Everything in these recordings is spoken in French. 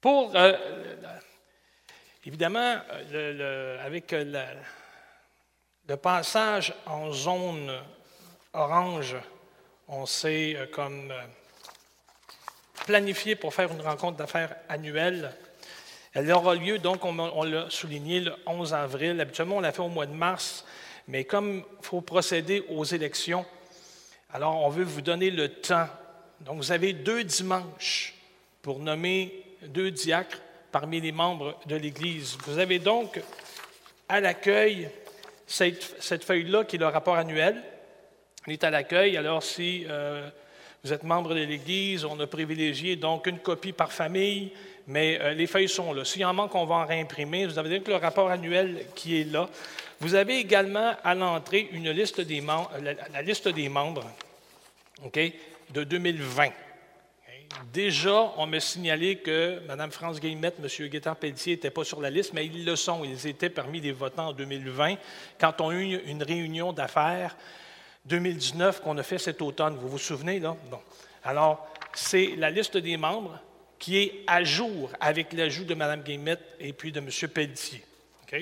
Pour, euh, évidemment, avec le passage en zone orange, on s'est euh, comme euh, planifié pour faire une rencontre d'affaires annuelle. Elle aura lieu, donc, on, l'a souligné, le 11 avril. Habituellement, on l'a fait au mois de mars, mais comme il faut procéder aux élections, alors on veut vous donner le temps. Donc, vous avez deux dimanches pour nommer deux diacres parmi les membres de l'Église. Vous avez donc à l'accueil cette, feuille-là qui est le rapport annuel. On est à l'accueil, alors si euh, vous êtes membre de l'Église, on a privilégié donc une copie par famille, mais euh, les feuilles sont là. S'il en manque, on va en réimprimer. Vous avez donc le rapport annuel qui est là. Vous avez également à l'entrée une liste des la, liste des membres de 2020. Déjà, on m'a signalé que Mme France Guillemette, M. Guettard Pelletier n'étaient pas sur la liste, mais ils le sont. Ils étaient parmi les votants en 2020 quand on a eu une réunion d'affaires 2019 qu'on a fait cet automne. Vous vous souvenez, là? Bon. Alors, c'est la liste des membres qui est à jour avec l'ajout de Mme Guillemette et puis de M. Pelletier.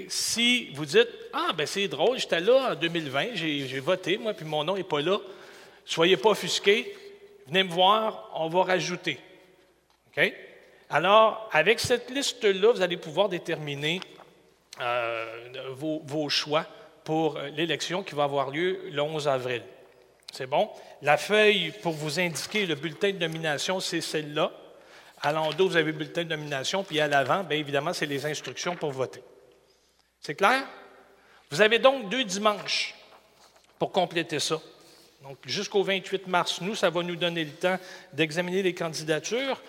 Si vous dites Ah, ben c'est drôle, j'étais là en 2020, j'ai voté, moi, puis mon nom n'est pas là, soyez pas offusqués, venez me voir, on va rajouter. OK? Alors, avec cette liste-là, vous allez pouvoir déterminer euh, vos, choix pour l'élection qui va avoir lieu le 11 avril. C'est bon? La feuille pour vous indiquer le bulletin de nomination, c'est celle-là. À l'endos, vous avez le bulletin de nomination, puis à l'avant, bien évidemment, c'est les instructions pour voter. C'est clair? Vous avez donc deux dimanches pour compléter ça. Donc, jusqu'au 28 mars, nous, ça va nous donner le temps d'examiner les candidatures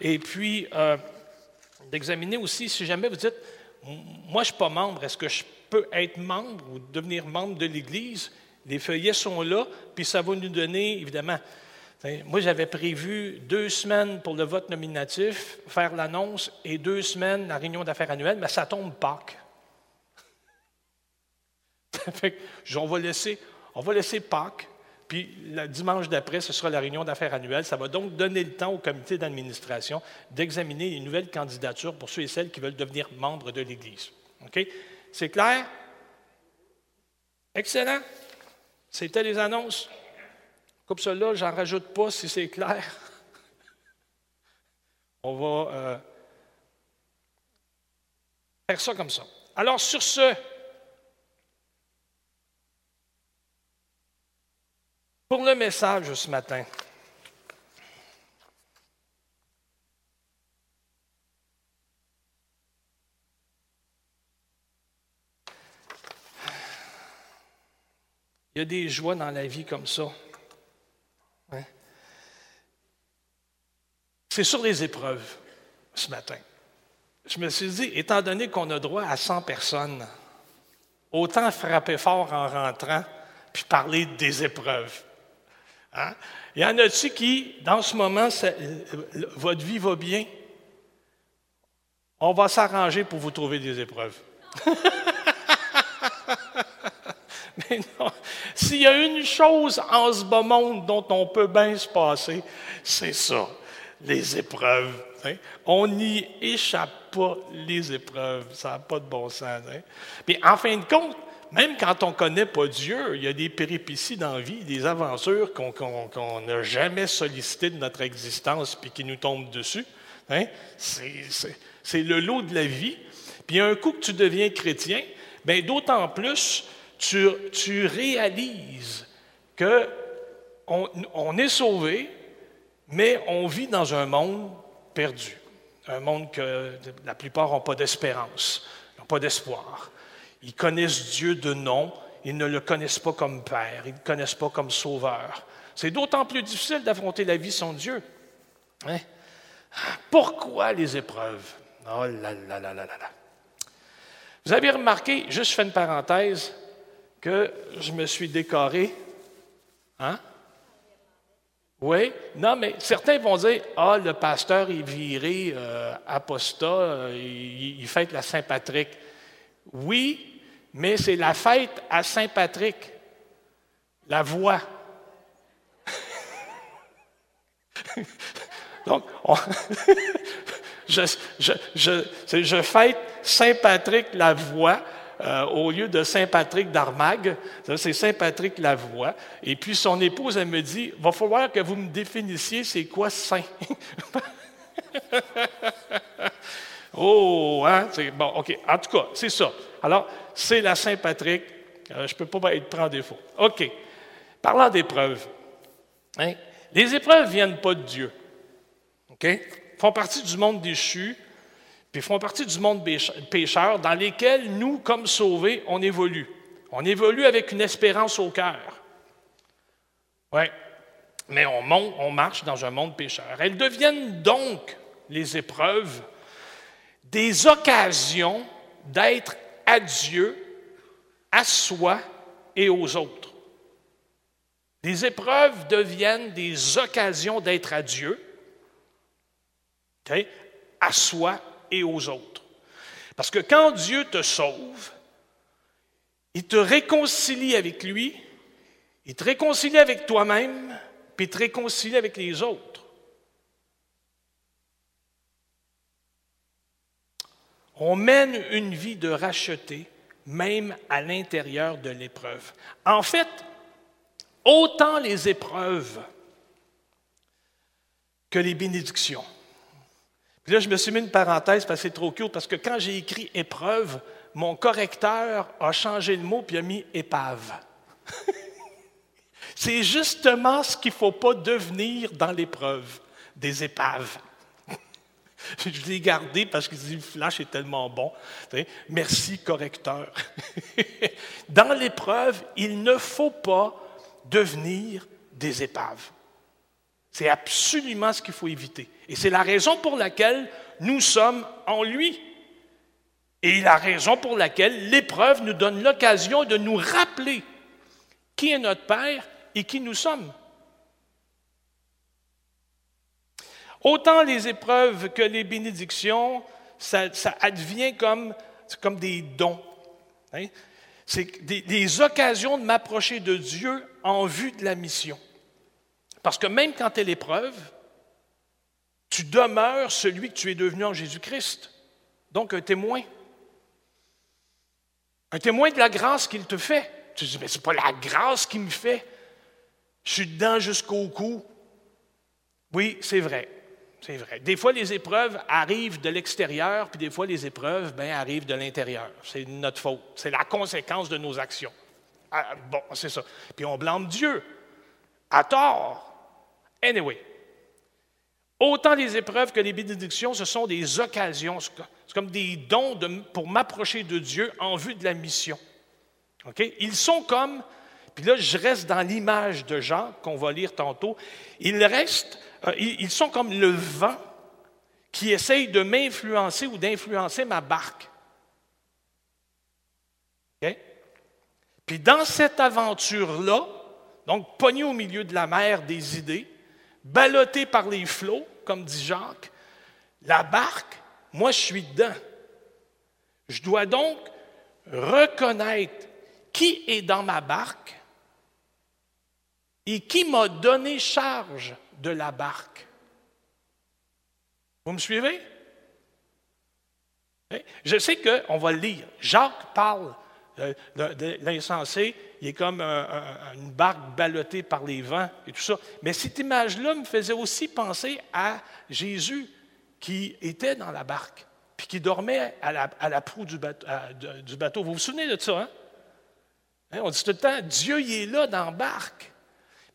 et puis euh, d'examiner aussi, si jamais vous dites, moi, je ne suis pas membre, est-ce que je peut être membre ou devenir membre de l'Église. Les feuillets sont là, puis ça va nous donner, évidemment, moi, j'avais prévu deux semaines pour le vote nominatif, faire l'annonce, et deux semaines la réunion d'affaires annuelle, mais ça tombe Pâques. on, va laisser, on va laisser Pâques, puis le dimanche d'après, ce sera la réunion d'affaires annuelle. Ça va donc donner le temps au comité d'administration d'examiner les nouvelles candidatures pour ceux et celles qui veulent devenir membres de l'Église. OK? C'est clair? Excellent. C'était les annonces. Comme cela, j'en rajoute pas si c'est clair. On va euh, faire ça comme ça. Alors, sur ce, pour le message ce matin, Il y a des joies dans la vie comme ça. Hein? C'est sur les épreuves ce matin. Je me suis dit, étant donné qu'on a droit à 100 personnes, autant frapper fort en rentrant puis parler des épreuves. Hein? Il y en a-tu qui, dans ce moment, votre vie va bien? On va s'arranger pour vous trouver des épreuves. Mais non, s'il y a une chose en ce beau monde dont on peut bien se passer, c'est ça, les épreuves. Hein? On n'y échappe pas les épreuves. Ça n'a pas de bon sens. Hein? Puis en fin de compte, même quand on ne connaît pas Dieu, il y a des péripéties dans la vie, des aventures qu'on n'a jamais sollicitées de notre existence puis qui nous tombent dessus. Hein? C'est le lot de la vie. Puis un coup que tu deviens chrétien, bien d'autant plus tu, réalises qu'on on est sauvé, mais on vit dans un monde perdu. Un monde que la plupart n'ont pas d'espérance, n'ont pas d'espoir. Ils connaissent Dieu de nom, ils ne le connaissent pas comme Père, ils ne le connaissent pas comme Sauveur. C'est d'autant plus difficile d'affronter la vie sans Dieu. Hein? Pourquoi les épreuves? Oh là là là là là. Vous avez remarqué, juste je fais une parenthèse, que je me suis décoré. Hein? Oui, non, mais certains vont dire Ah, le pasteur est viré, euh, apostat, euh, il, fête la Saint-Patrick. Oui, mais c'est la fête à Saint-Patrick, la voix. Donc, je, fête Saint-Patrick Lavoie euh, au lieu de Saint-Patrick d'Armagh. C'est Saint-Patrick Lavoie. Et puis son épouse, elle me dit, va falloir que vous me définissiez c'est quoi saint. oh, hein? Bon, OK. En tout cas, c'est ça. Alors, c'est la Saint-Patrick. Euh, je ne peux pas être en défaut. OK. Parlant d'épreuves. Hein? Les épreuves ne viennent pas de Dieu. OK? font partie du monde déchu, puis font partie du monde pécheur dans lesquels nous, comme sauvés, on évolue. On évolue avec une espérance au cœur. Oui, mais on, monte, on marche dans un monde pécheur. Elles deviennent donc, les épreuves, des occasions d'être à Dieu, à soi et aux autres. Les épreuves deviennent des occasions d'être à Dieu, à soi et aux autres. Parce que quand Dieu te sauve, il te réconcilie avec lui, il te réconcilie avec toi-même, puis il te réconcilie avec les autres. On mène une vie de racheté, même à l'intérieur de l'épreuve. En fait, autant les épreuves que les bénédictions. Puis là, je me suis mis une parenthèse parce que c'est trop court, parce que quand j'ai écrit épreuve, mon correcteur a changé le mot puis a mis épave. c'est justement ce qu'il ne faut pas devenir dans l'épreuve, des épaves. je l'ai gardé parce que le flash est tellement bon. Merci, correcteur. dans l'épreuve, il ne faut pas devenir des épaves. C'est absolument ce qu'il faut éviter. Et c'est la raison pour laquelle nous sommes en lui. Et la raison pour laquelle l'épreuve nous donne l'occasion de nous rappeler qui est notre Père et qui nous sommes. Autant les épreuves que les bénédictions, ça, advient comme, comme des dons. Hein. C'est des occasions de m'approcher de Dieu en vue de la mission. Parce que même quand tu es l'épreuve, tu demeures celui que tu es devenu en Jésus-Christ. Donc un témoin. Un témoin de la grâce qu'il te fait. Tu dis, mais ce n'est pas la grâce qui me fait. Je suis dedans jusqu'au cou. Oui, c'est vrai. C'est vrai. Des fois, les épreuves arrivent de l'extérieur, puis des fois, les épreuves ben, arrivent de l'intérieur. C'est notre faute. C'est la conséquence de nos actions. Ah, bon, c'est ça. Puis on blâme Dieu. À tort. Anyway, autant les épreuves que les bénédictions, ce sont des occasions, c'est comme des dons pour m'approcher de Dieu en vue de la mission. Ils sont comme, puis là je reste dans l'image de Jean qu'on va lire tantôt, ils restent, ils sont comme le vent qui essaye de m'influencer ou d'influencer ma barque. Puis dans cette aventure-là, donc pogné au milieu de la mer des idées, ballotté par les flots, comme dit Jacques, la barque, moi je suis dedans. Je dois donc reconnaître qui est dans ma barque et qui m'a donné charge de la barque. Vous me suivez? Je sais qu'on va le lire. Jacques parle de l'insensé, il est comme une barque ballottée par les vents et tout ça. Mais cette image-là me faisait aussi penser à Jésus qui était dans la barque, puis qui dormait à la, proue du bateau, Vous vous souvenez de ça, hein? hein? On dit tout le temps, Dieu, il est là dans la barque.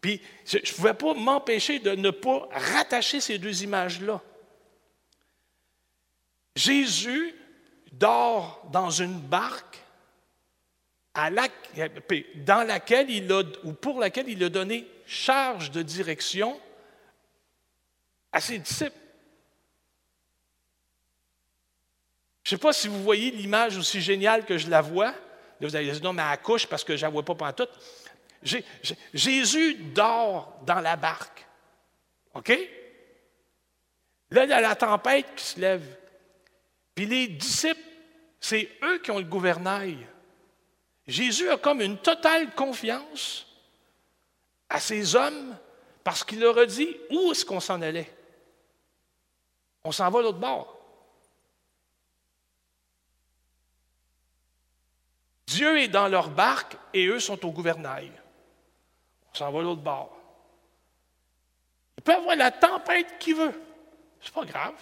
Puis je ne pouvais pas m'empêcher de ne pas rattacher ces deux images-là. Jésus dort dans une barque dans laquelle il a, ou pour laquelle il a donné charge de direction à ses disciples. Je ne sais pas si vous voyez l'image aussi géniale que je la vois. Là, vous allez dire, non, mais à couche parce que je ne la vois pas pendant tout. Jésus dort dans la barque. OK? Là, il y a la tempête qui se lève. Puis les disciples, c'est eux qui ont le gouvernail. Jésus a comme une totale confiance à ces hommes parce qu'il leur a dit où est-ce qu'on s'en allait. On s'en va l'autre bord. Dieu est dans leur barque et eux sont au gouvernail. S'en va l'autre bord. Il peut avoir la tempête qu'il veut. C'est pas grave.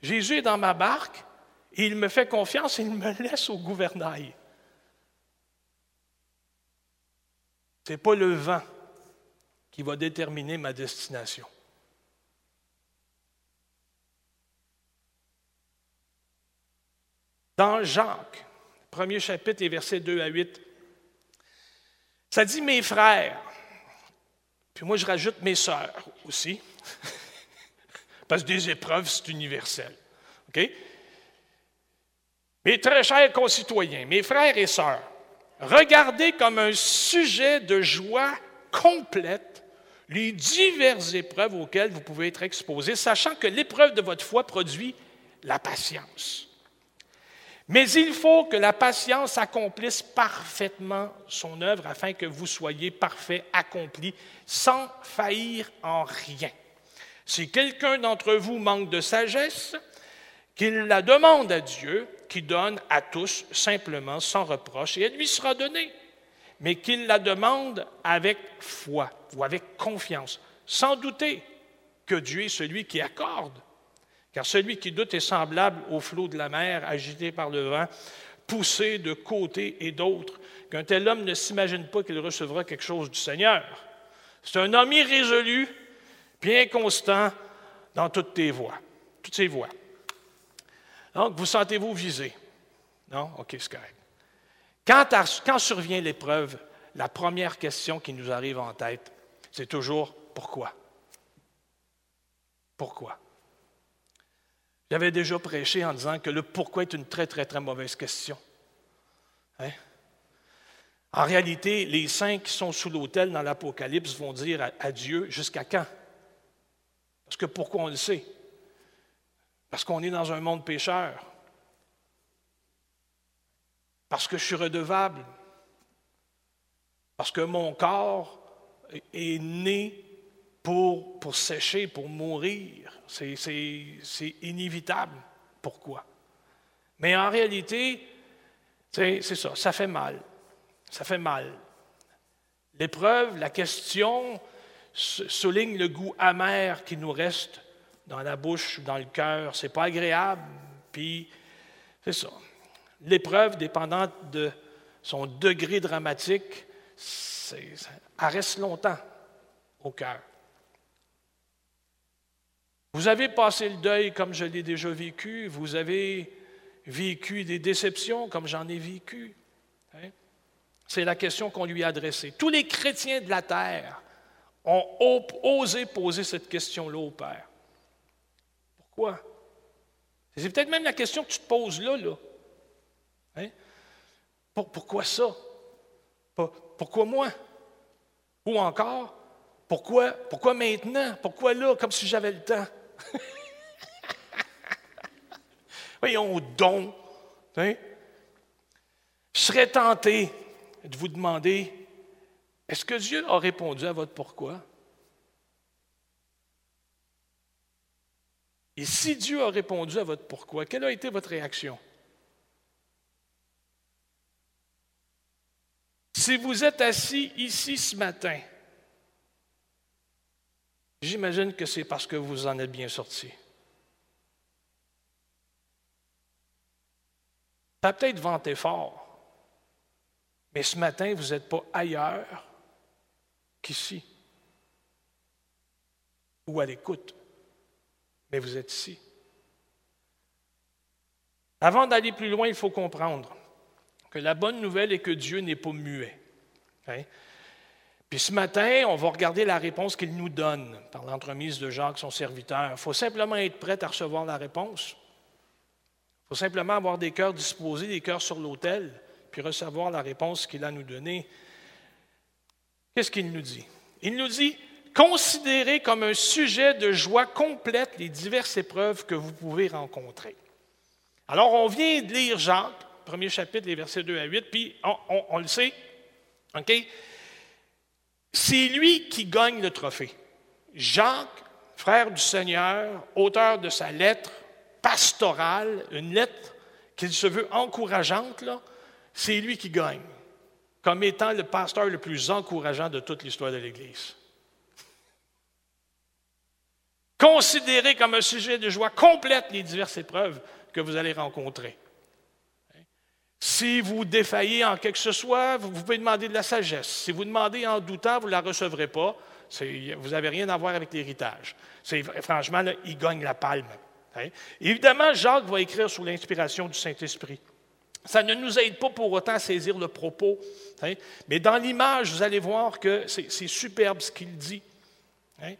Jésus est dans ma barque et il me fait confiance et il me laisse au gouvernail. Ce n'est pas le vent qui va déterminer ma destination. Dans Jacques, premier chapitre, les versets 2 à 8, ça dit mes frères, puis moi je rajoute mes sœurs aussi, parce que des épreuves, c'est universel. OK? Mes très chers concitoyens, mes frères et sœurs, regardez comme un sujet de joie complète les diverses épreuves auxquelles vous pouvez être exposés, sachant que l'épreuve de votre foi produit la patience. Mais il faut que la patience accomplisse parfaitement son œuvre afin que vous soyez parfait, accompli, sans faillir en rien. Si quelqu'un d'entre vous manque de sagesse, qu'il la demande à Dieu, qui donne à tous simplement sans reproche, et elle lui sera donnée, mais qu'il la demande avec foi ou avec confiance, sans douter que Dieu est celui qui accorde car celui qui doute est semblable au flot de la mer agité par le vent, poussé de côté et d'autre, qu'un tel homme ne s'imagine pas qu'il recevra quelque chose du Seigneur. C'est un homme irrésolu, bien constant dans toutes tes voies, toutes ses voies. Donc, vous sentez-vous visé? Non? OK, c'est correct. Quand, quand survient l'épreuve, la première question qui nous arrive en tête, c'est toujours pourquoi? Pourquoi? J'avais déjà prêché en disant que le pourquoi est une très, très, très mauvaise question. Hein? En réalité, les saints qui sont sous l'autel dans l'Apocalypse vont dire à, Dieu jusqu'à quand? Parce que pourquoi on le sait? Parce qu'on est dans un monde pécheur. Parce que je suis redevable. Parce que mon corps est né pour, pour sécher, pour mourir. C'est inévitable. Pourquoi? Mais en réalité, c'est ça, ça fait mal. Ça fait mal. L'épreuve, la question souligne le goût amer qui nous reste dans la bouche, dans le cœur. C'est pas agréable. Puis, c'est ça. L'épreuve, dépendante de son degré dramatique, ça reste longtemps au cœur. Vous avez passé le deuil comme je l'ai déjà vécu, vous avez vécu des déceptions comme j'en ai vécu. Hein? C'est la question qu'on lui a adressée. Tous les chrétiens de la terre ont osé poser cette question-là au Père. Pourquoi? C'est peut-être même la question que tu te poses là. là. Hein? pourquoi ça? pourquoi moi? Ou encore, pourquoi, pourquoi maintenant? Pourquoi là, comme si j'avais le temps? Voyons don. Hein? Je serais tenté de vous demander, est-ce que Dieu a répondu à votre pourquoi? Et si Dieu a répondu à votre pourquoi, quelle a été votre réaction? Si vous êtes assis ici ce matin, J'imagine que c'est parce que vous en êtes bien sorti. Ça a peut-être vanté fort, mais ce matin, vous n'êtes pas ailleurs qu'ici ou à l'écoute, mais vous êtes ici. Avant d'aller plus loin, il faut comprendre que la bonne nouvelle est que Dieu n'est pas muet. Hein? Puis ce matin, on va regarder la réponse qu'il nous donne par l'entremise de Jacques, son serviteur. Il faut simplement être prêt à recevoir la réponse. Il faut simplement avoir des cœurs disposés, des cœurs sur l'autel, puis recevoir la réponse qu'il a nous donnée. Qu'est-ce qu'il nous dit? Il nous dit considérez comme un sujet de joie complète les diverses épreuves que vous pouvez rencontrer. Alors, on vient de lire Jacques, premier chapitre, les versets 2 à 8, puis on, on le sait, OK? C'est lui qui gagne le trophée. Jacques, frère du Seigneur, auteur de sa lettre pastorale, une lettre qu'il se veut encourageante, c'est lui qui gagne, comme étant le pasteur le plus encourageant de toute l'histoire de l'Église. Considérez comme un sujet de joie complète les diverses épreuves que vous allez rencontrer. Si vous défaillez en quelque soit, vous pouvez demander de la sagesse. Si vous demandez en doutant, vous ne la recevrez pas. Vous n'avez rien à voir avec l'héritage. Franchement, il gagne la palme. Hein. Évidemment, Jacques va écrire sous l'inspiration du Saint-Esprit. Ça ne nous aide pas pour autant à saisir le propos. Hein. Mais dans l'image, vous allez voir que c'est superbe ce qu'il dit. Hein.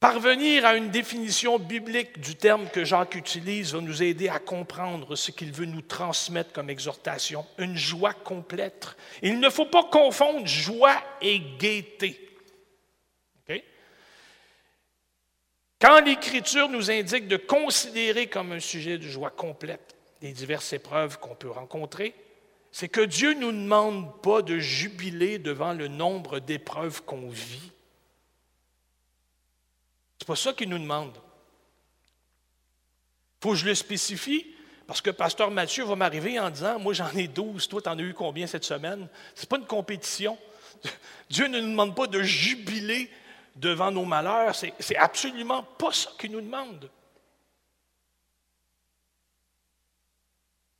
Parvenir à une définition biblique du terme que Jacques utilise va nous aider à comprendre ce qu'il veut nous transmettre comme exhortation, une joie complète. Il ne faut pas confondre joie et gaieté. Quand l'Écriture nous indique de considérer comme un sujet de joie complète les diverses épreuves qu'on peut rencontrer, c'est que Dieu ne nous demande pas de jubiler devant le nombre d'épreuves qu'on vit. Pas ça qu'il nous demande. Il faut que je le spécifie, parce que Pasteur Mathieu va m'arriver en disant Moi, j'en ai 12, toi, tu en as eu combien cette semaine? Ce n'est pas une compétition. Dieu ne nous demande pas de jubiler devant nos malheurs. C'est absolument pas ça qu'il nous demande.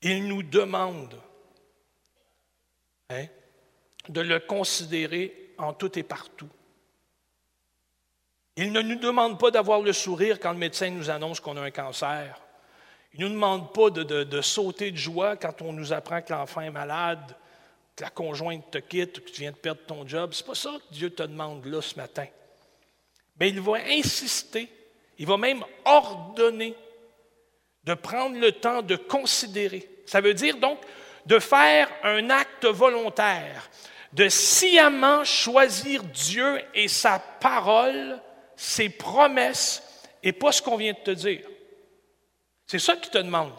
Il nous demande hein, de le considérer en tout et partout. Il ne nous demande pas d'avoir le sourire quand le médecin nous annonce qu'on a un cancer. Il ne nous demande pas de, sauter de joie quand on nous apprend que l'enfant est malade, que la conjointe te quitte, que tu viens de perdre ton job. Ce n'est pas ça que Dieu te demande là ce matin. Mais il va insister, il va même ordonner de prendre le temps de considérer. Ça veut dire donc de faire un acte volontaire, de sciemment choisir Dieu et sa parole, ses promesses, et pas ce qu'on vient de te dire. C'est ça qu'il te demande.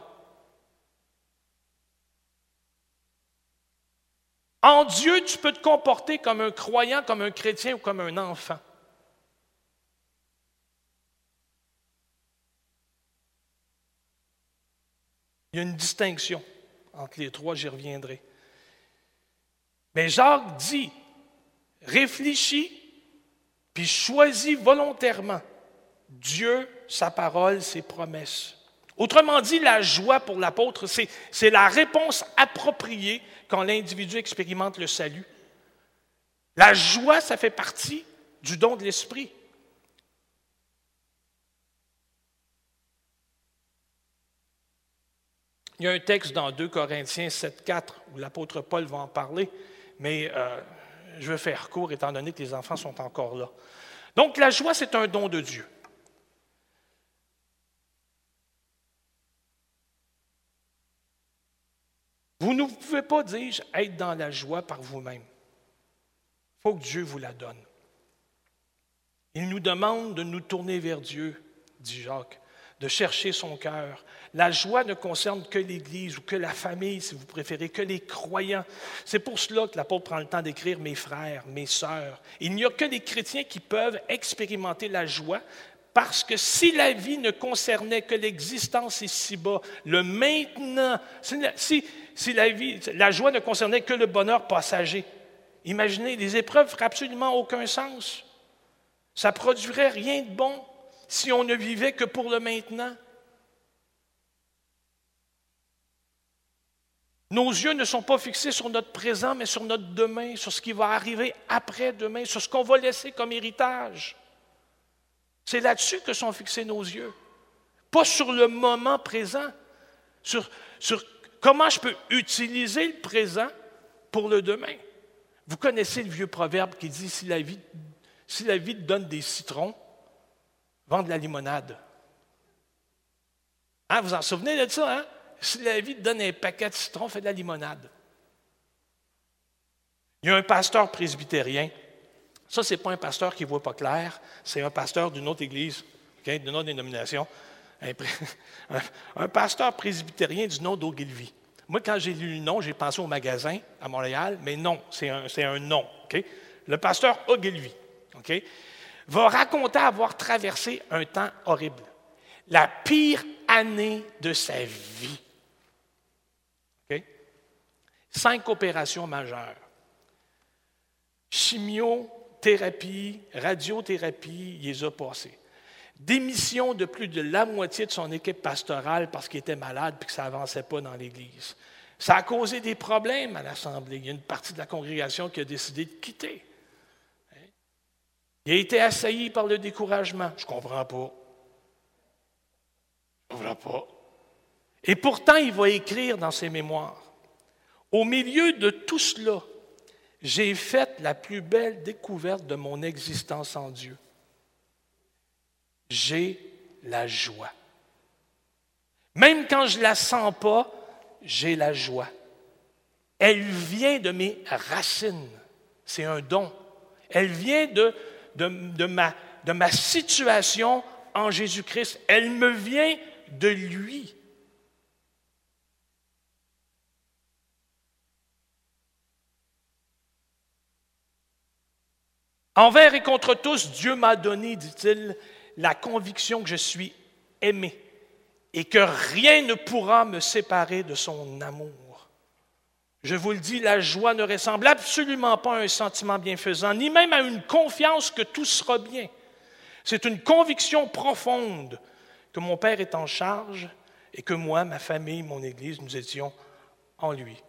En Dieu, tu peux te comporter comme un croyant, comme un chrétien ou comme un enfant. Il y a une distinction entre les trois, j'y reviendrai. Mais Jacques dit, réfléchis, puis choisis volontairement Dieu, sa parole, ses promesses. Autrement dit, la joie pour l'apôtre, c'est la réponse appropriée quand l'individu expérimente le salut. La joie, ça fait partie du don de l'Esprit. Il y a un texte dans 2 Corinthiens 7, 4 où l'apôtre Paul va en parler, mais euh, je vais faire court étant donné que les enfants sont encore là. Donc la joie, c'est un don de Dieu. Vous ne pouvez pas, dis-je, être dans la joie par vous-même. Il faut que Dieu vous la donne. Il nous demande de nous tourner vers Dieu, dit Jacques de chercher son cœur. La joie ne concerne que l'Église ou que la famille, si vous préférez, que les croyants. C'est pour cela que l'apôtre prend le temps d'écrire mes frères, mes sœurs. Il n'y a que les chrétiens qui peuvent expérimenter la joie parce que si la vie ne concernait que l'existence ici-bas, le maintenant, si, si la, vie, la joie ne concernait que le bonheur passager, imaginez, les épreuves feraient absolument aucun sens. Ça produirait rien de bon si on ne vivait que pour le maintenant? Nos yeux ne sont pas fixés sur notre présent, mais sur notre demain, sur ce qui va arriver après demain, sur ce qu'on va laisser comme héritage. C'est là-dessus que sont fixés nos yeux, pas sur le moment présent, sur, comment je peux utiliser le présent pour le demain. Vous connaissez le vieux proverbe qui dit si la vie, si donne des citrons, vendre de la limonade. Hein, vous en souvenez de ça, hein? Si la vie te donne un paquet de citrons, fais de la limonade. Il y a un pasteur presbytérien. Ça, ce n'est pas un pasteur qui ne voit pas clair, c'est un pasteur d'une autre église, d'une autre dénomination. Un, pasteur presbytérien du nom d'Ogilvy. Moi, quand j'ai lu le nom, j'ai pensé au magasin à Montréal, mais non, c'est un, un, nom. Le pasteur Ogilvy. OK? Va raconter avoir traversé un temps horrible, la pire année de sa vie. Cinq opérations majeures. Chimiothérapie, radiothérapie, il les a passées. Démission de plus de la moitié de son équipe pastorale parce qu'il était malade et que ça n'avançait pas dans l'Église. Ça a causé des problèmes à l'Assemblée. Il y a une partie de la congrégation qui a décidé de quitter. Il a été assailli par le découragement. Je ne comprends pas. Je ne comprends pas. Et pourtant, il va écrire dans ses mémoires, au milieu de tout cela, j'ai fait la plus belle découverte de mon existence en Dieu. J'ai la joie. Même quand je ne la sens pas, j'ai la joie. Elle vient de mes racines. C'est un don. Elle vient de, de, ma, situation en Jésus-Christ. Elle me vient de lui. Envers et contre tous, Dieu m'a donné, dit-il, la conviction que je suis aimé et que rien ne pourra me séparer de son amour. Je vous le dis, la joie ne ressemble absolument pas à un sentiment bienfaisant, ni même à une confiance que tout sera bien. C'est une conviction profonde que mon Père est en charge et que moi, ma famille, mon Église, nous étions en lui.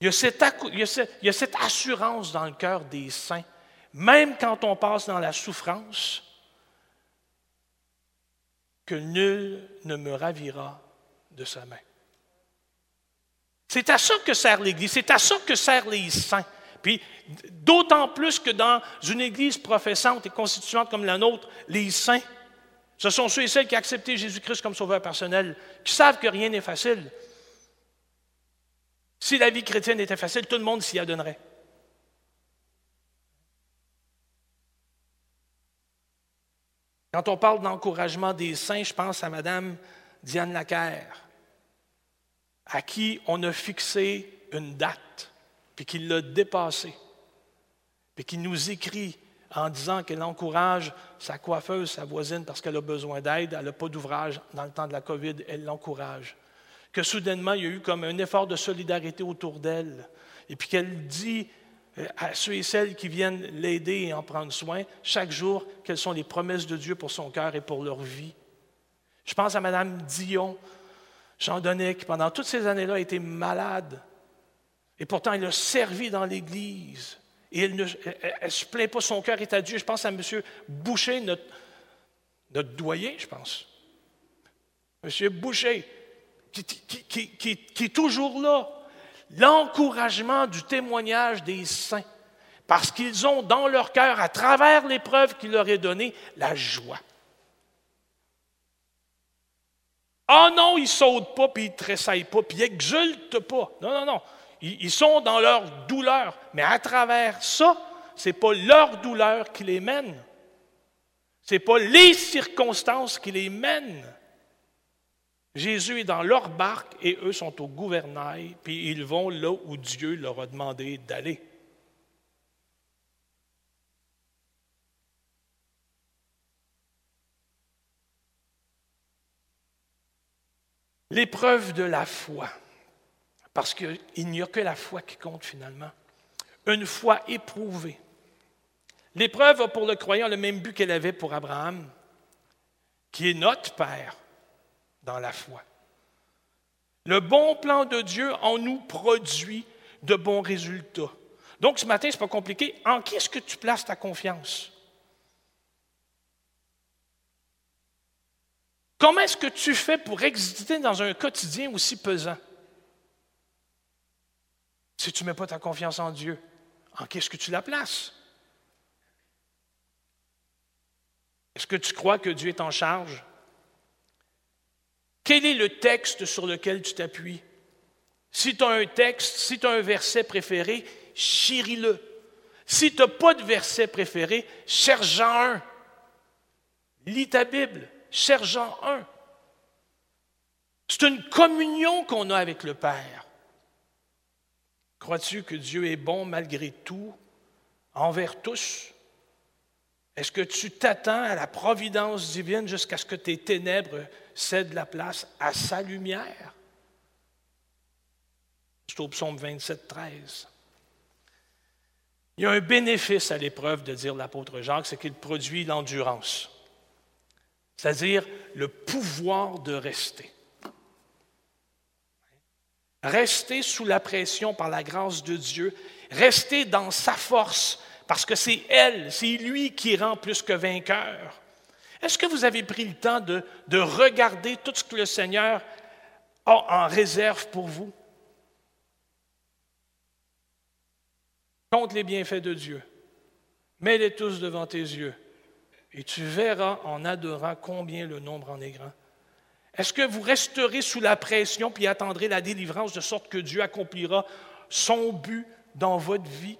Il y, a cette, assurance dans le cœur des saints, même quand on passe dans la souffrance, que nul ne me ravira de sa main. C'est à ça que sert l'Église, c'est à ça que servent les saints. Puis, d'autant plus que dans une Église professante et constituante comme la nôtre, les saints, ce sont ceux et celles qui ont accepté Jésus-Christ comme sauveur personnel, qui savent que rien n'est facile, si la vie chrétienne était facile, tout le monde s'y adonnerait. Quand on parle d'encouragement des saints, je pense à Madame Diane Lacaire, à qui on a fixé une date, puis qui l'a dépassée, puis qui nous écrit en disant qu'elle encourage sa coiffeuse, sa voisine, parce qu'elle a besoin d'aide, elle n'a pas d'ouvrage dans le temps de la COVID, elle l'encourage. Que soudainement, il y a eu comme un effort de solidarité autour d'elle, et puis qu'elle dit à ceux et celles qui viennent l'aider et en prendre soin, chaque jour, quelles sont les promesses de Dieu pour son cœur et pour leur vie? Je pense à Mme Dion, Jean Donnet, qui pendant toutes ces années-là a été malade, et pourtant elle a servi dans l'Église. Et elle ne se plaint pas, son cœur est à Dieu. Je pense à M. Boucher, notre, notre doyen, je pense. M. Boucher, qui, est toujours là. L'encouragement du témoignage des saints, parce qu'ils ont dans leur cœur, à travers l'épreuve qu'il leur est donnée, la joie. Ah non, ils ne sautent pas, puis ils ne tressaillent pas, puis ils n'exultent pas. Non, non, non. Ils, sont dans leur douleur. Mais à travers ça, ce n'est pas leur douleur qui les mène. Ce n'est pas les circonstances qui les mènent. Jésus est dans leur barque et eux sont au gouvernail, puis ils vont là où Dieu leur a demandé d'aller. L'épreuve de la foi, parce qu'il n'y a que la foi qui compte finalement. Une foi éprouvée. L'épreuve a pour le croyant le même but qu'elle avait pour Abraham, qui est notre Père dans la foi. Le bon plan de Dieu en nous produit de bons résultats. Donc ce matin, ce n'est pas compliqué. En qui est-ce que tu places ta confiance? Comment est-ce que tu fais pour exister dans un quotidien aussi pesant? Si tu ne mets pas ta confiance en Dieu, en qui est-ce que tu la places? Est-ce que tu crois que Dieu est en charge? Quel est le texte sur lequel tu t'appuies? Si tu as un texte, si tu as un verset préféré, chéris-le. Si tu n'as pas de verset préféré, cherche-en un. Lis ta Bible, cherche-en un. C'est une communion qu'on a avec le Père. Crois-tu que Dieu est bon malgré tout, envers tous? Est-ce que tu t'attends à la providence divine jusqu'à ce que tes ténèbres cèdent la place à sa lumière? C'est au psaume 27, 13. Il y a un bénéfice à l'épreuve de dire l'apôtre Jacques, c'est qu'il produit l'endurance, c'est-à-dire le pouvoir de rester. Rester sous la pression par la grâce de Dieu, rester dans sa force, parce que c'est elle, c'est lui qui rend plus que vainqueur. Est-ce que vous avez pris le temps de, de, regarder tout ce que le Seigneur a en réserve pour vous? Compte les bienfaits de Dieu. Mets-les tous devant tes yeux. Et tu verras en adorant combien le nombre en est grand. Est-ce que vous resterez sous la pression puis attendrez la délivrance de sorte que Dieu accomplira son but dans votre vie?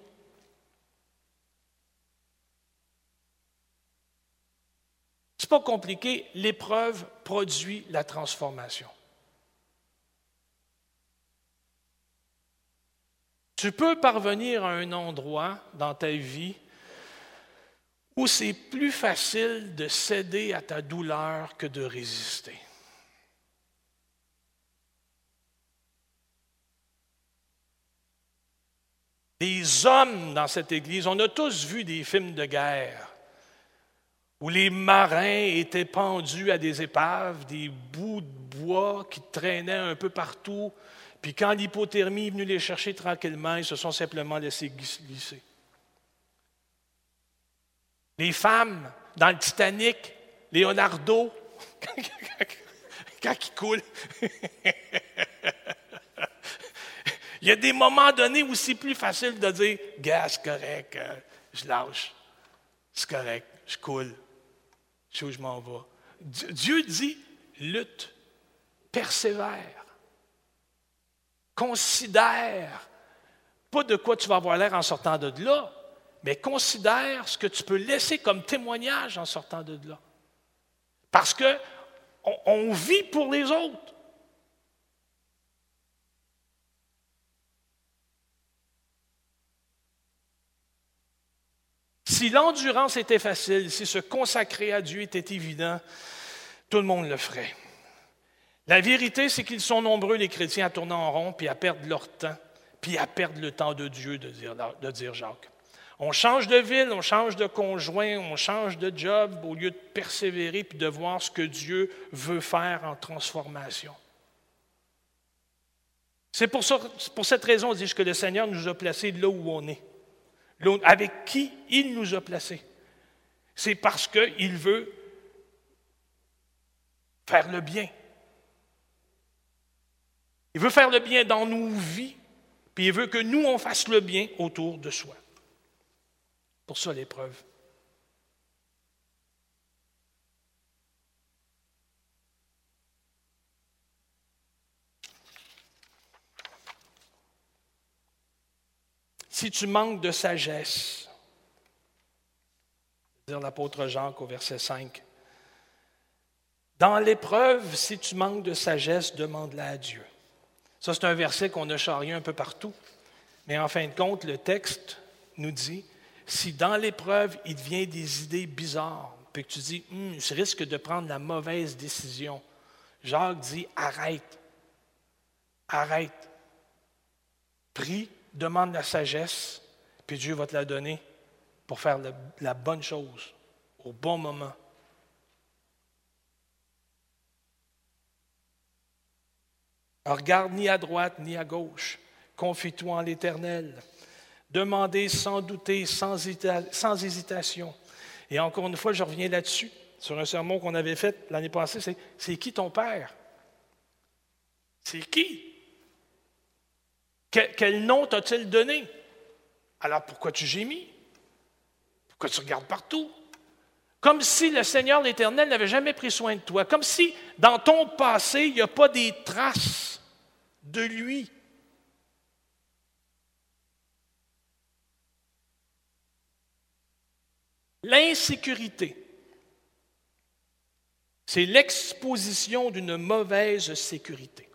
C'est pas compliqué, l'épreuve produit la transformation. Tu peux parvenir à un endroit dans ta vie où c'est plus facile de céder à ta douleur que de résister. Les hommes dans cette Église, on a tous vu des films de guerre où les marins étaient pendus à des épaves, des bouts de bois qui traînaient un peu partout. Puis quand l'hypothermie est venue les chercher tranquillement, ils se sont simplement laissés glisser. Les femmes dans le Titanic, Leonardo, quand il coule. il y a des moments donnés où c'est plus facile de dire Gars, c'est correct, euh, je lâche. C'est correct, je coule je m'en vais. Dieu dit, lutte, persévère, considère, pas de quoi tu vas avoir l'air en sortant de là, mais considère ce que tu peux laisser comme témoignage en sortant de là. Parce que on vit pour les autres. Si l'endurance était facile, si se consacrer à Dieu était évident, tout le monde le ferait. La vérité, c'est qu'ils sont nombreux, les chrétiens, à tourner en rond, puis à perdre leur temps, puis à perdre le temps de Dieu, de dire, Jacques. On change de ville, on change de conjoint, on change de job au lieu de persévérer puis de voir ce que Dieu veut faire en transformation. C'est pour, pour, cette raison, dis-je, que le Seigneur nous a placés là où on est avec qui il nous a placés. C'est parce qu'il veut faire le bien. Il veut faire le bien dans nos vies, puis il veut que nous, on fasse le bien autour de soi. Pour ça, l'épreuve. Si tu manques de sagesse, dire l'apôtre Jacques au verset 5, dans l'épreuve, si tu manques de sagesse, demande-la à Dieu. Ça, c'est un verset qu'on a charrié un peu partout. Mais en fin de compte, le texte nous dit, si dans l'épreuve, il vient des idées bizarres, puis que tu dis, hum, je risque de prendre la mauvaise décision, Jacques dit, arrête, arrête, prie demande la sagesse, puis Dieu va te la donner pour faire la, bonne chose au bon moment. regarde ni à droite ni à gauche. Confie-toi en l'Éternel. Demandez sans douter, sans, sans, hésitation. Et encore une fois, je reviens là-dessus, sur un sermon qu'on avait fait l'année passée, c'est qui ton Père? C'est qui? Quel, nom t'a-t-il donné? Alors pourquoi tu gémis? Pourquoi tu regardes partout? Comme si le Seigneur l'Éternel n'avait jamais pris soin de toi. Comme si dans ton passé, il n'y a pas des traces de lui. L'insécurité, c'est l'exposition d'une mauvaise sécurité.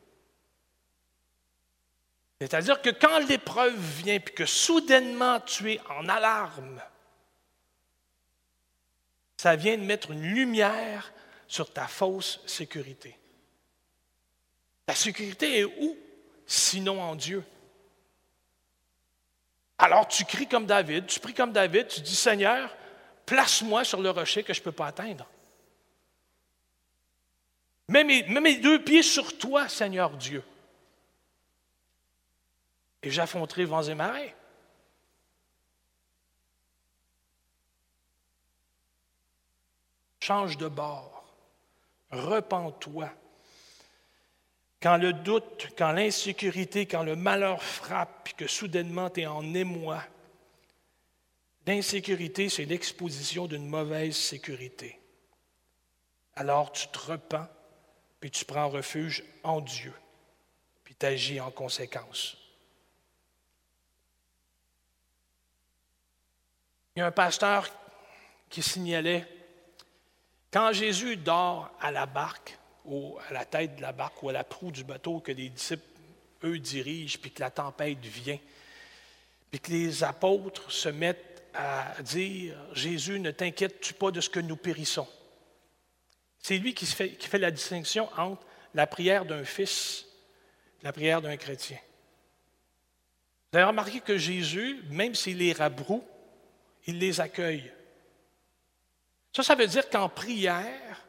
C'est-à-dire que quand l'épreuve vient, puis que soudainement tu es en alarme, Ça vient de mettre une lumière sur ta fausse sécurité. La sécurité est où, sinon en Dieu? Alors tu cries comme David, tu pries comme David, tu dis Seigneur, place-moi sur le rocher que je ne peux pas atteindre. Mets mets mes, deux pieds sur toi, Seigneur Dieu. Et j'affronterai vents et marées. Change de bord. Repends-toi. Quand le doute, quand l'insécurité, quand le malheur frappe, que soudainement tu es en émoi, l'insécurité, c'est l'exposition d'une mauvaise sécurité. Alors tu te repens, puis tu prends refuge en Dieu, puis tu agis en conséquence. Il y a un pasteur qui signalait quand Jésus dort à la barque, ou à la tête de la barque ou à la proue du bateau que les disciples, eux, dirigent, puis que la tempête vient, puis que les apôtres se mettent à dire, Jésus, ne t'inquiètes-tu pas de ce que nous périssons? C'est lui qui fait, la distinction entre la prière d'un fils et la prière d'un chrétien. Vous avez remarqué que Jésus, même s'il les rabroue, il les accueille. Ça, ça veut dire qu'en prière,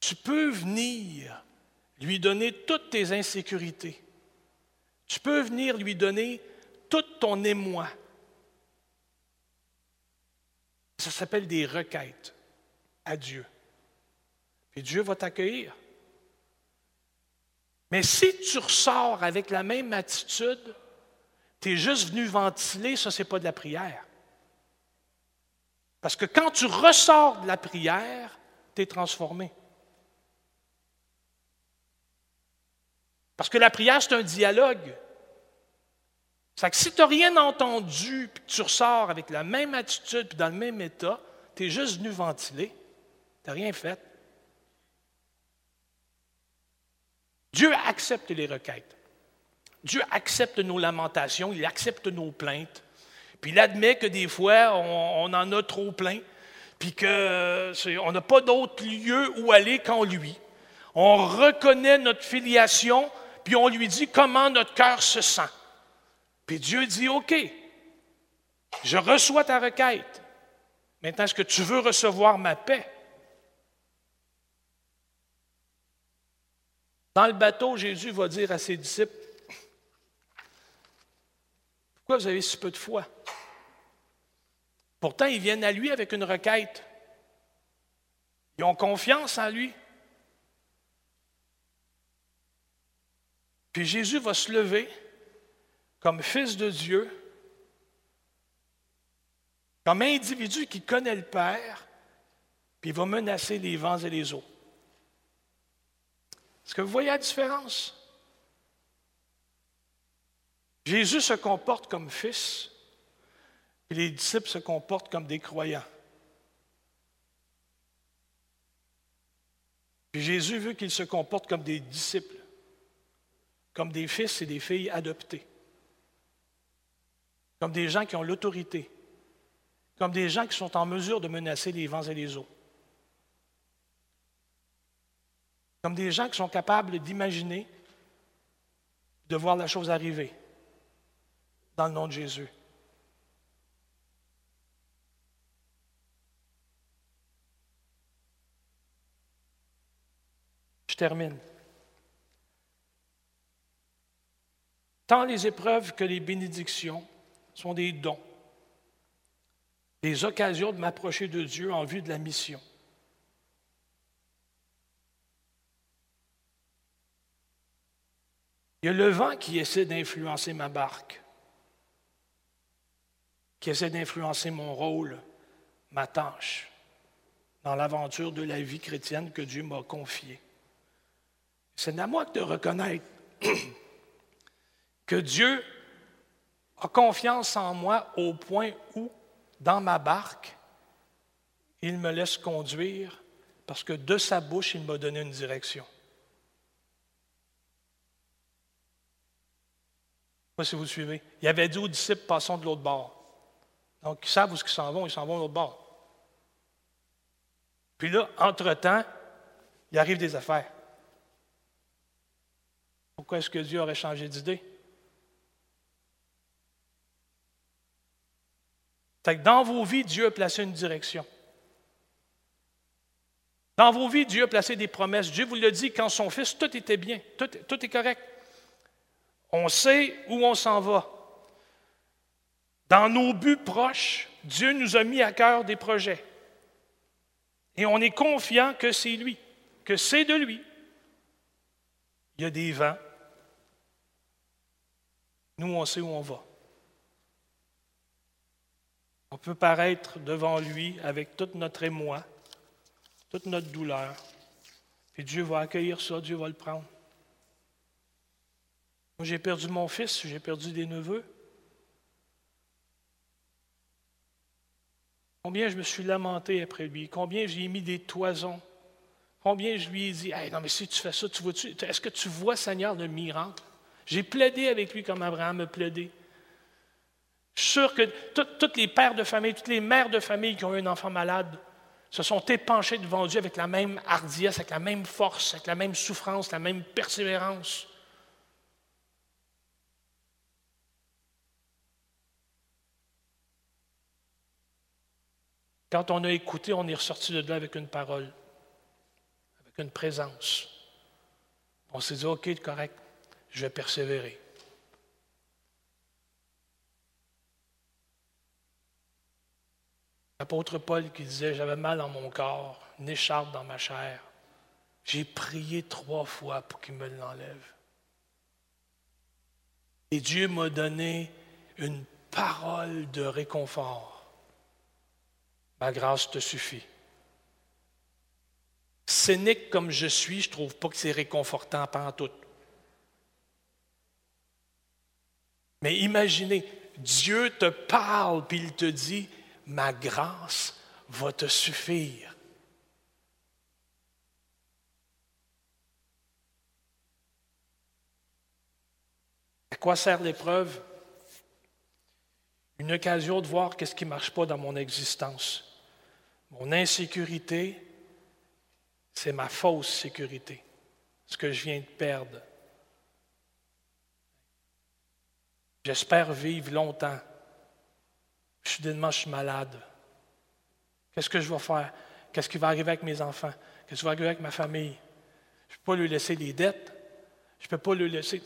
tu peux venir lui donner toutes tes insécurités. Tu peux venir lui donner tout ton émoi. Ça s'appelle des requêtes à Dieu. Et Dieu va t'accueillir. Mais si tu ressors avec la même attitude, tu es juste venu ventiler, ça, ce pas de la prière. Parce que quand tu ressors de la prière, tu es transformé. Parce que la prière, c'est un dialogue. C'est que si tu n'as rien entendu, puis que tu ressors avec la même attitude, puis dans le même état, tu es juste venu ventiler. Tu n'as rien fait. Dieu accepte les requêtes. Dieu accepte nos lamentations, il accepte nos plaintes. Puis il admet que des fois, on, en a trop plein, puis qu'on n'a pas d'autre lieu où aller qu'en lui. On reconnaît notre filiation, puis on lui dit comment notre cœur se sent. Puis Dieu dit, OK, je reçois ta requête. Maintenant, est-ce que tu veux recevoir ma paix? Dans le bateau, Jésus va dire à ses disciples, pourquoi vous avez si peu de foi? Pourtant, ils viennent à lui avec une requête. Ils ont confiance en lui. Puis Jésus va se lever comme fils de Dieu, comme individu qui connaît le Père, puis il va menacer les vents et les eaux. Est-ce que vous voyez la différence? Jésus se comporte comme fils, et les disciples se comportent comme des croyants. Puis Jésus veut qu'ils se comportent comme des disciples, comme des fils et des filles adoptés, comme des gens qui ont l'autorité, comme des gens qui sont en mesure de menacer les vents et les eaux, comme des gens qui sont capables d'imaginer, de voir la chose arriver dans le nom de Jésus. Je termine. Tant les épreuves que les bénédictions sont des dons, des occasions de m'approcher de Dieu en vue de la mission. Il y a le vent qui essaie d'influencer ma barque qui essaie d'influencer mon rôle, ma tâche, dans l'aventure de la vie chrétienne que Dieu m'a confiée. C'est à moi de reconnaître que Dieu a confiance en moi au point où, dans ma barque, il me laisse conduire parce que de sa bouche, il m'a donné une direction. Pas si vous suivez. Il avait dit aux disciples, passons de l'autre bord. Donc, ils savent où ils s'en vont, ils s'en vont l'autre bord. Puis là, entre-temps, il arrive des affaires. Pourquoi est-ce que Dieu aurait changé d'idée? dans vos vies, Dieu a placé une direction. Dans vos vies, Dieu a placé des promesses. Dieu vous l'a dit quand son Fils, tout était bien, tout, tout est correct. On sait où on s'en va. Dans nos buts proches, Dieu nous a mis à cœur des projets. Et on est confiant que c'est lui, que c'est de lui. Il y a des vents. Nous, on sait où on va. On peut paraître devant lui avec toute notre émoi, toute notre douleur. Et Dieu va accueillir ça, Dieu va le prendre. Moi, j'ai perdu mon fils, j'ai perdu des neveux. Combien je me suis lamenté après lui, combien j'ai mis des toisons, combien je lui ai dit hey, Non, mais si tu fais ça, tu est-ce que tu vois, Seigneur, le miracle? J'ai plaidé avec lui comme Abraham a plaidé. Je suis sûr que tous les pères de famille, toutes les mères de famille qui ont eu un enfant malade se sont épanchés devant Dieu avec la même hardiesse, avec la même force, avec la même souffrance, la même persévérance. Quand on a écouté, on est ressorti de là avec une parole, avec une présence. On s'est dit, OK, correct, je vais persévérer. L'apôtre Paul qui disait, j'avais mal dans mon corps, une écharpe dans ma chair. J'ai prié trois fois pour qu'il me l'enlève. Et Dieu m'a donné une parole de réconfort. Ma grâce te suffit. Cynique comme je suis, je ne trouve pas que c'est réconfortant pendant tout. Mais imaginez, Dieu te parle, puis il te dit, ma grâce va te suffire. À quoi sert l'épreuve? Une occasion de voir qu'est-ce qui ne marche pas dans mon existence. Mon insécurité, c'est ma fausse sécurité, ce que je viens de perdre. J'espère vivre longtemps. Soudainement, je suis malade. Qu'est-ce que je vais faire? Qu'est-ce qui va arriver avec mes enfants? Qu'est-ce qui va arriver avec ma famille? Je ne peux pas lui laisser des dettes. Je ne peux pas lui laisser.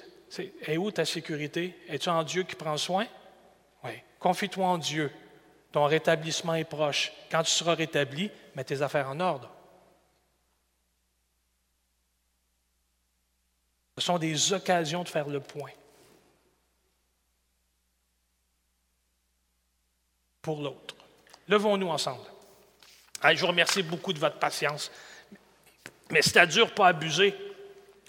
Et où ta sécurité? Es-tu en Dieu qui prend soin? Oui. Confie-toi en Dieu. Ton rétablissement est proche. Quand tu seras rétabli, mets tes affaires en ordre. Ce sont des occasions de faire le point. pour l'autre. Levons-nous ensemble. je vous remercie beaucoup de votre patience. Mais c'est à dur, pas abuser.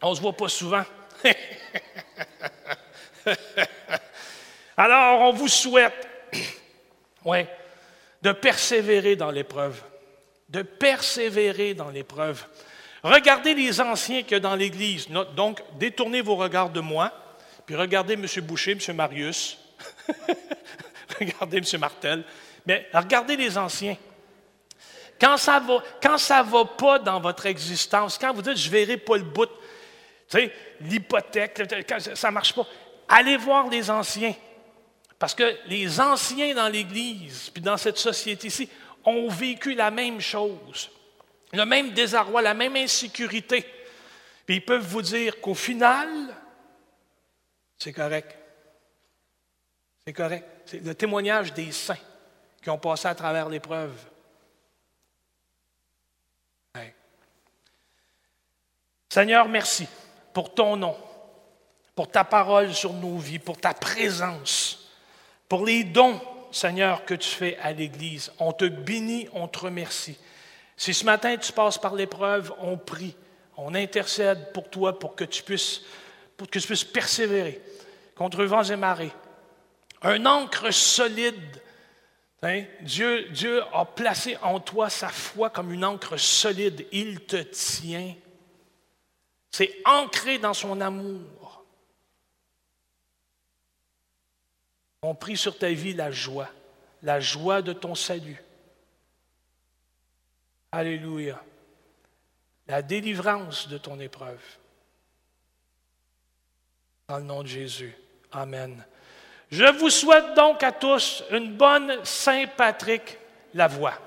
On ne se voit pas souvent. Alors, on vous souhaite, ouais, de persévérer dans l'épreuve. De persévérer dans l'épreuve. Regardez les anciens a dans l'Église. Donc, détournez vos regards de moi, puis regardez M. Boucher, M. Marius. regardez M. Martel, mais regardez les anciens. Quand ça va, quand ça va pas dans votre existence, quand vous dites je verrai pas le bout, l'hypothèque, ça ne marche pas, allez voir les anciens. Parce que les anciens dans l'Église, puis dans cette société ci ont vécu la même chose, le même désarroi, la même insécurité. Puis ils peuvent vous dire qu'au final, c'est correct. C'est correct. C'est le témoignage des saints qui ont passé à travers l'épreuve. Seigneur, merci pour ton nom, pour ta parole sur nos vies, pour ta présence, pour les dons, Seigneur, que tu fais à l'Église. On te bénit, on te remercie. Si ce matin tu passes par l'épreuve, on prie, on intercède pour toi pour que tu puisses, pour que tu puisses persévérer contre vents et marées, un encre solide. Hein? Dieu, Dieu a placé en toi sa foi comme une encre solide. Il te tient. C'est ancré dans son amour. On prie sur ta vie la joie, la joie de ton salut. Alléluia. La délivrance de ton épreuve. Dans le nom de Jésus. Amen. Je vous souhaite donc à tous une bonne Saint-Patrick la voix.